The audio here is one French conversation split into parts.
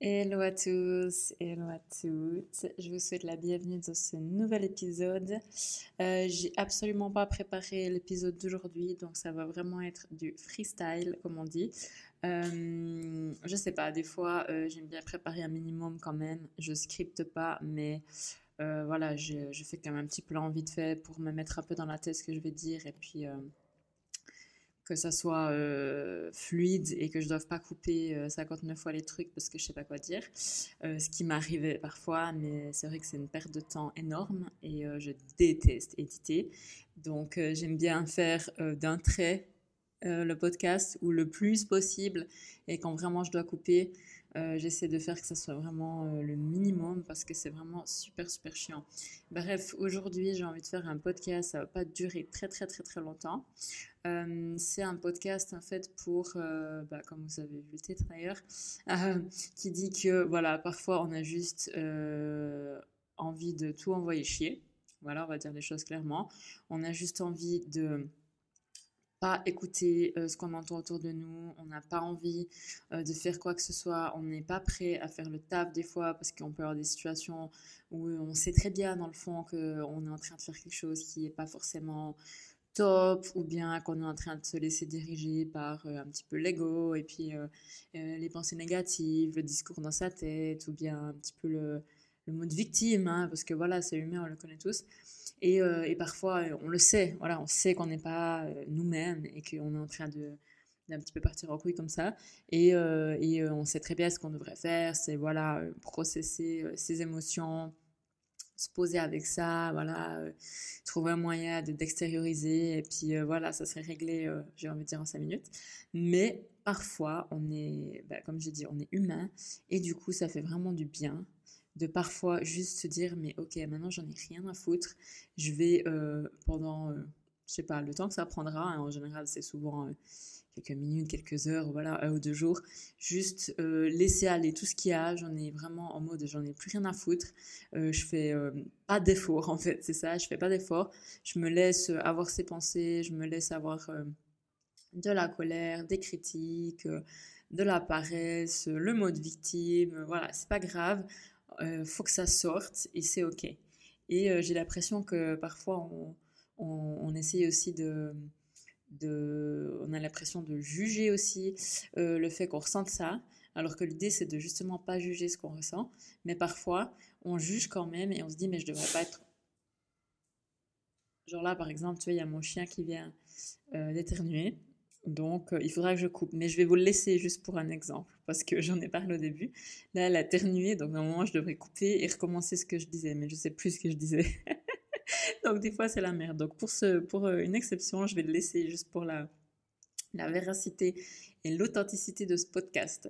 Hello à tous, hello à toutes. Je vous souhaite la bienvenue dans ce nouvel épisode. Euh, j'ai absolument pas préparé l'épisode d'aujourd'hui, donc ça va vraiment être du freestyle, comme on dit. Euh, je sais pas, des fois euh, j'aime bien préparer un minimum quand même. Je scripte pas, mais voilà, je, je, fais quand même un petit plan vite fait pour me mettre un peu dans la tête ce que je vais dire et puis que ça soit euh, fluide et que je ne doive pas couper euh, 59 fois les trucs parce que je sais pas quoi dire. Euh, ce qui m'arrive parfois, mais c'est vrai que c'est une perte de temps énorme et euh, je déteste éditer. Donc j'aime bien faire d'un trait le podcast ou le plus possible et quand vraiment je dois couper, euh, j'essaie de faire que ça soit vraiment euh, le minimum parce que c'est vraiment super super chiant. Bref, aujourd'hui j'ai envie de faire un podcast, ça va pas durer très très très très longtemps. Euh, c'est un podcast en fait pour, bah, comme vous avez vu le titre d'ailleurs, qui dit que voilà, parfois on a juste envie de tout envoyer chier. Voilà, on va dire les choses clairement. On a juste envie de pas écouter euh, ce qu'on entend autour de nous, on n'a pas envie euh, de faire quoi que ce soit, on n'est pas prêt à faire le taf des fois parce qu'on peut avoir des situations où on sait très bien dans le fond qu'on est en train de faire quelque chose qui n'est pas forcément top ou bien qu'on est en train de se laisser diriger par euh, un petit peu l'ego et puis euh, euh, les pensées négatives, le discours dans sa tête ou bien un petit peu le, le mode victime hein, parce que voilà, c'est humain, on le connaît tous. Et, euh, et, parfois, euh, on le sait, voilà, on sait qu'on n'est pas euh, nous-mêmes et qu'on est en train de d'un petit peu partir en couille comme ça. Et, et on sait très bien ce qu'on devrait faire, c'est voilà, processer ses émotions, se poser avec ça, voilà, trouver un moyen d'extérioriser, et puis voilà, ça serait réglé, j'ai envie de dire, en cinq minutes. Mais parfois, on est, bah, comme j'ai dit, on est humain, et du coup, ça fait vraiment du bien de parfois juste se dire mais ok maintenant j'en ai rien à foutre. Je vais euh, pendant euh, je sais pas le temps que ça prendra hein, en général c'est souvent euh, quelques minutes quelques heures voilà un ou deux jours juste euh, laisser aller tout ce qu'il y a. J'en ai vraiment en mode j'en ai plus rien à foutre. Je fais pas d'effort en fait c'est ça je fais pas d'effort. Je me laisse avoir ces pensées je me laisse avoir de la colère des critiques de la paresse le mode victime voilà c'est pas grave euh, faut que ça sorte et c'est ok. Et euh, j'ai l'impression que parfois on, on, essaye aussi de, de on a l'impression de juger aussi euh, le fait qu'on ressente ça, alors que l'idée c'est de justement pas juger ce qu'on ressent, mais parfois on juge quand même et on se dit mais je devrais pas être genre là par exemple tu vois il y a mon chien qui vient euh, d'éternuer donc, euh, il faudra que je coupe. Mais je vais vous le laisser juste pour un exemple, parce que j'en ai parlé au début. Là, elle a ternué, donc normalement, je devrais couper et recommencer ce que je disais. Mais je sais plus ce que je disais. donc, des fois, c'est la merde. Donc, pour, ce, pour euh, une exception, je vais le laisser juste pour la, la véracité et l'authenticité de ce podcast.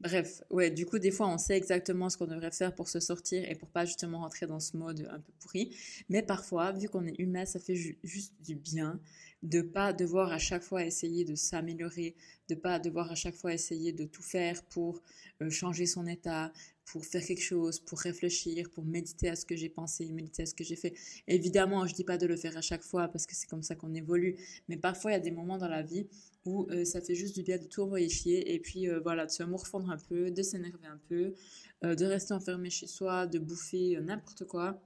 Bref, ouais, du coup, des fois, on sait exactement ce qu'on devrait faire pour se sortir et pour pas justement rentrer dans ce mode un peu pourri. Mais parfois, vu qu'on est humain, ça fait ju juste du bien de pas devoir à chaque fois essayer de s'améliorer, de pas devoir à chaque fois essayer de tout faire pour euh, changer son état, pour faire quelque chose, pour réfléchir, pour méditer à ce que j'ai pensé, méditer à ce que j'ai fait. Évidemment, je dis pas de le faire à chaque fois parce que c'est comme ça qu'on évolue, mais parfois il y a des moments dans la vie où euh, ça fait juste du bien de tout envoyer et puis euh, voilà, de se morfondre un peu, de s'énerver un peu, euh, de rester enfermé chez soi, de bouffer n'importe quoi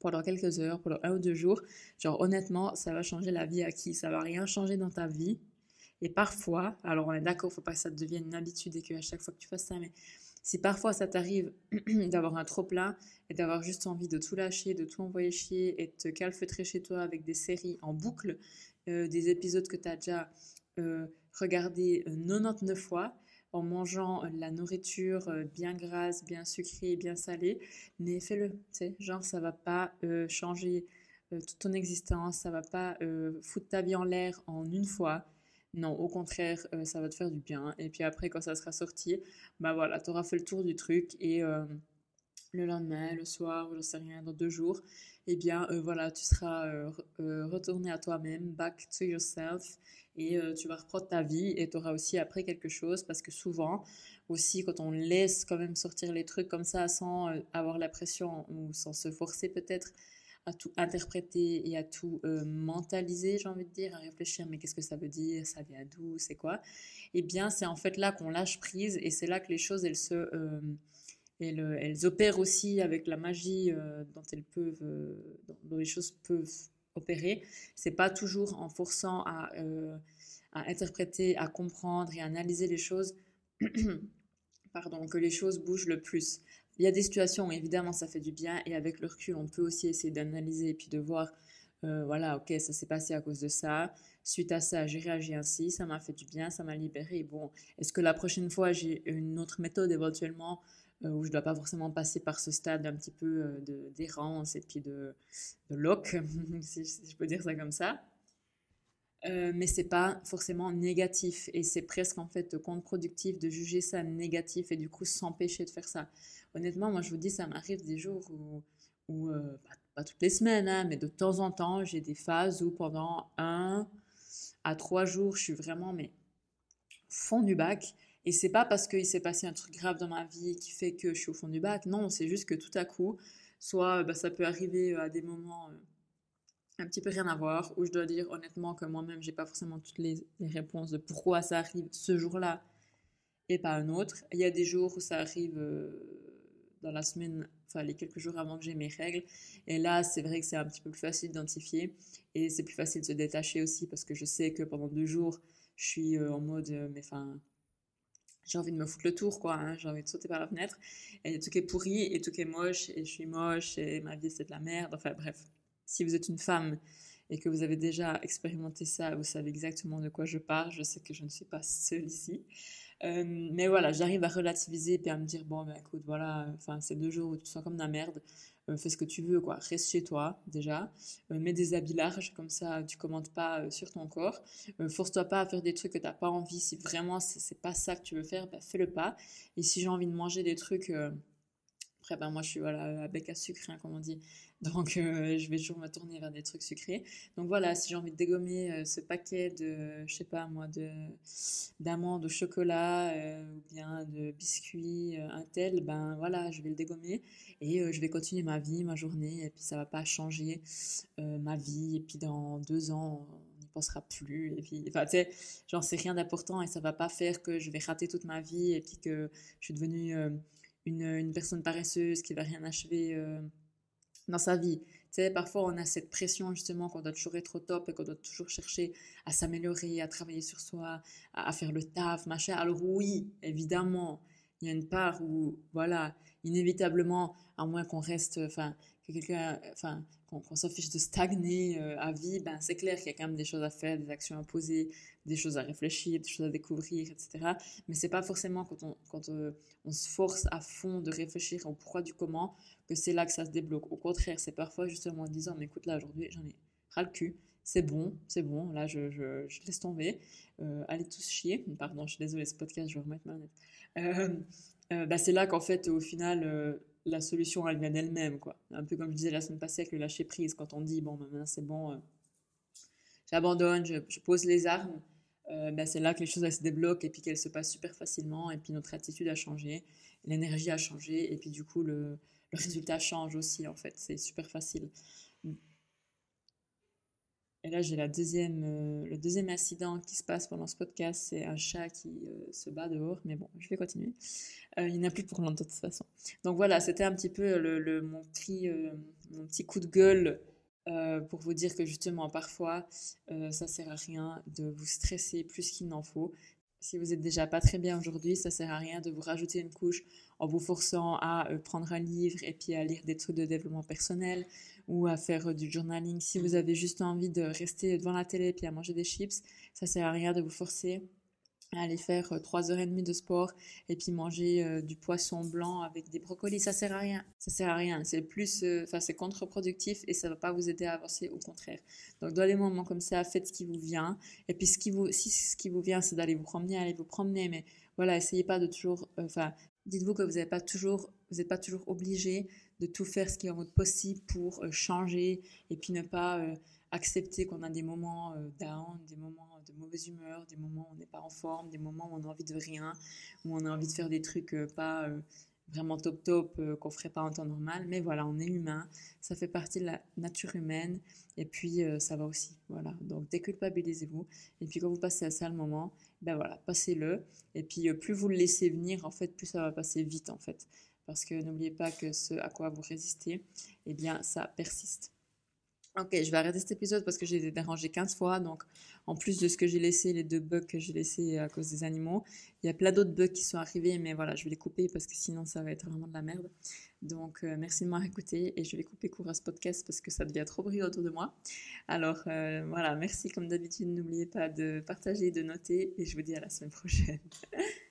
pendant quelques heures, pendant un ou deux jours. Genre honnêtement, ça va changer la vie à qui? Ça va rien changer dans ta vie. Et parfois, alors on est d'accord, faut pas que ça devienne une habitude et qu'à chaque fois que tu fasses ça, mais si parfois ça t'arrive d'avoir un trop plein et d'avoir juste envie de tout lâcher, de tout envoyer chier et de te calfeutrer chez toi avec des séries en boucle, euh, des épisodes que tu as déjà euh, regardés 99 fois, en mangeant de la nourriture bien grasse, bien sucrée, bien salée, mais fais-le, tu sais, genre ça va pas euh, changer euh, toute ton existence, ça va pas euh, foutre ta vie en l'air en une fois. Non, au contraire, euh, ça va te faire du bien. Et puis après, quand ça sera sorti, bah voilà, tu auras fait le tour du truc et euh, le lendemain, le soir, je sais rien, dans deux jours, eh bien euh, voilà, tu seras retourné à toi-même, back to yourself, et tu vas reprendre ta vie et tu auras aussi appris quelque chose parce que souvent, aussi quand on laisse quand même sortir les trucs comme ça sans avoir la pression ou sans se forcer peut-être à tout interpréter et à tout euh, mentaliser, j'ai envie de dire, à réfléchir, mais qu'est-ce que ça veut dire, ça vient d'où, c'est quoi? Eh bien, c'est en fait là qu'on lâche prise et c'est là que les choses, elles se... Euh, elles, opèrent aussi avec la magie euh, dont elles peuvent, dont les choses peuvent opérer. C'est pas toujours en forçant à, à interpréter, à comprendre et à analyser les choses, pardon, que les choses bougent le plus. Il y a des situations où évidemment ça fait du bien et avec le recul on peut aussi essayer d'analyser et puis de voir, euh, voilà, ok, ça s'est passé à cause de ça. Suite à ça, j'ai réagi ainsi, ça m'a fait du bien, ça m'a libéré. Bon, est-ce que la prochaine fois j'ai une autre méthode éventuellement euh, où je ne dois pas forcément passer par ce stade un petit peu euh, de d'errance et puis de, de lock, si, je peux dire ça comme ça? Euh, mais c'est pas forcément négatif et c'est presque en fait contre-productif de juger ça négatif et du coup s'empêcher de faire ça. Honnêtement, moi je vous dis, ça m'arrive des jours où, euh, pas, toutes les semaines, hein, mais de temps en temps, j'ai des phases où pendant un à trois jours, je suis vraiment mais fond du bac. Et c'est pas parce qu'il s'est passé un truc grave dans ma vie qui fait que je suis au fond du bac. Non, c'est juste que tout à coup, soit bah, ça peut arriver à des moments euh, un petit peu rien à voir, où je dois dire honnêtement que moi-même, j'ai pas forcément toutes les, réponses de pourquoi ça arrive ce jour-là et pas un autre. Il y a des jours où ça arrive euh, dans la semaine, enfin les quelques jours avant que j'ai mes règles, et là, c'est vrai que c'est un petit peu plus facile d'identifier, et c'est plus facile de se détacher aussi, parce que je sais que pendant deux jours, je suis euh, en mode, euh, mais enfin, j'ai envie de me foutre le tour, quoi. Hein. j'ai envie de sauter par la fenêtre. Et tout qui est pourri, et tout qui est moche, et je suis moche, et ma vie c'est de la merde. Enfin bref, si vous êtes une femme et que vous avez déjà expérimenté ça, vous savez exactement de quoi je parle. Je sais que je ne suis pas seule ici. Euh, mais voilà, j'arrive à relativiser et à me dire bon, ben écoute, voilà, enfin, c'est deux jours où tu te sens comme de la merde. Euh, fais ce que tu veux, quoi. Reste chez toi, déjà. Euh, mets des habits larges, comme ça, tu commandes pas sur ton corps. Force-toi pas à faire des trucs que tu n'as pas envie. Si vraiment c'est pas ça que tu veux faire, ben, fais-le pas. Et si j'ai envie de manger des trucs après, ben, moi, je suis voilà, à bec à sucre, hein, comme on dit. Donc, euh, je vais toujours me tourner vers des trucs sucrés. Donc, voilà, si j'ai envie de dégommer euh, ce paquet de, je sais pas moi, d'amandes au chocolat euh, ou bien de biscuits, un tel, ben voilà, je vais le dégommer et je vais continuer ma vie, ma journée. Et puis, ça va pas changer ma vie. Et puis, dans deux ans, on n'y pensera plus. Et puis, enfin, tu sais, j'en sais rien d'important et ça va pas faire que je vais rater toute ma vie et puis que je suis devenue une, personne paresseuse qui va rien achever dans sa vie. Tu sais, parfois on a cette pression justement qu'on doit toujours être au top et qu'on doit toujours chercher à s'améliorer, à travailler sur soi, à, faire le taf, machin. Alors oui, évidemment, il y a une part où, voilà, inévitablement, à moins qu'on reste, enfin, que quelqu'un, enfin, qu'on s'affiche de stagner euh, à vie, ben c'est clair qu'il y a quand même des choses à faire, des actions à poser, des choses à réfléchir, des choses à découvrir, etc. Mais c'est pas forcément quand on, quand euh, on se force à fond de réfléchir au pourquoi du comment que c'est là que ça se débloque. Au contraire, c'est parfois justement en disant, mais écoute là aujourd'hui j'en ai ras le cul, c'est bon, c'est bon, là je, laisse tomber, euh, allez tous chier, pardon, je suis désolée, ce podcast, je vais remettre ma manette. Bah, c'est là qu'en fait, au final, la solution, elle vient d'elle-même, quoi. Un peu comme je disais la semaine passée avec le lâcher prise, quand on dit, bon, ben, maintenant c'est bon, euh, j'abandonne, je, pose les armes, euh, ben, c'est là que les choses, se débloquent et puis qu'elles se passent super facilement et puis notre attitude a changé, l'énergie a changé et puis du coup, le, le résultat change aussi, en fait, c'est super facile. Et là, j'ai la deuxième, euh, le deuxième incident qui se passe pendant ce podcast, c'est un chat qui euh, se bat dehors, mais bon, je vais continuer. Euh, il n'y a plus pour longtemps de toute façon. Donc voilà, c'était un petit peu le, mon, petit, mon petit coup de gueule pour vous dire que justement, parfois, ça sert à rien de vous stresser plus qu'il n'en faut. Si vous êtes déjà pas très bien aujourd'hui, ça sert à rien de vous rajouter une couche en vous forçant à prendre un livre et puis à lire des trucs de développement personnel ou à faire euh, du journaling. Si vous avez juste envie de rester devant la télé et à manger des chips, ça sert à rien de vous forcer à aller faire 3h30 euh, de sport et puis manger euh, du poisson blanc avec des brocolis, ça sert à rien. Ça sert à rien. C'est plus, enfin, c'est contre-productif et ça va pas vous aider à avancer, au contraire. Donc, dans les moments comme ça, faites ce qui vous vient. Et puis, ce qui vous, si ce qui vous vient, c'est d'aller vous promener, allez vous promener. Mais voilà, essayez pas de toujours, enfin, dites-vous que vous n'êtes pas toujours, vous pas toujours obligé de tout faire ce qui est en votre possible pour euh, changer et puis ne pas euh, accepter qu'on a des moments euh, down, des moments de mauvaise humeur, des moments où on n'est pas en forme, des moments où on a envie de rien, où on a envie de faire des trucs pas vraiment top top qu'on qu'on ferait pas en temps normal. Mais voilà, on est humain, ça fait partie de la nature humaine et puis ça va aussi. Voilà, donc déculpabilisez-vous. Et puis quand vous passez à ça le moment, ben voilà, passez-le. Et puis plus vous le laissez venir, en fait, plus ça va passer vite en fait. Parce que n'oubliez pas que ce à quoi vous résistez, eh bien ça persiste. Ok, je vais arrêter cet épisode parce que j'ai été dérangée 15 fois. Donc, en plus de ce que j'ai laissé, les deux bugs que j'ai laissés à cause des animaux, il y a plein d'autres bugs qui sont arrivés. Mais voilà, je vais les couper parce que sinon, ça va être vraiment de la merde. Donc, euh, merci de m'avoir écouté et je vais couper court à ce podcast parce que ça devient trop bruyant autour de moi. Alors, euh, voilà, merci comme d'habitude. N'oubliez pas de partager, de noter et je vous dis à la semaine prochaine.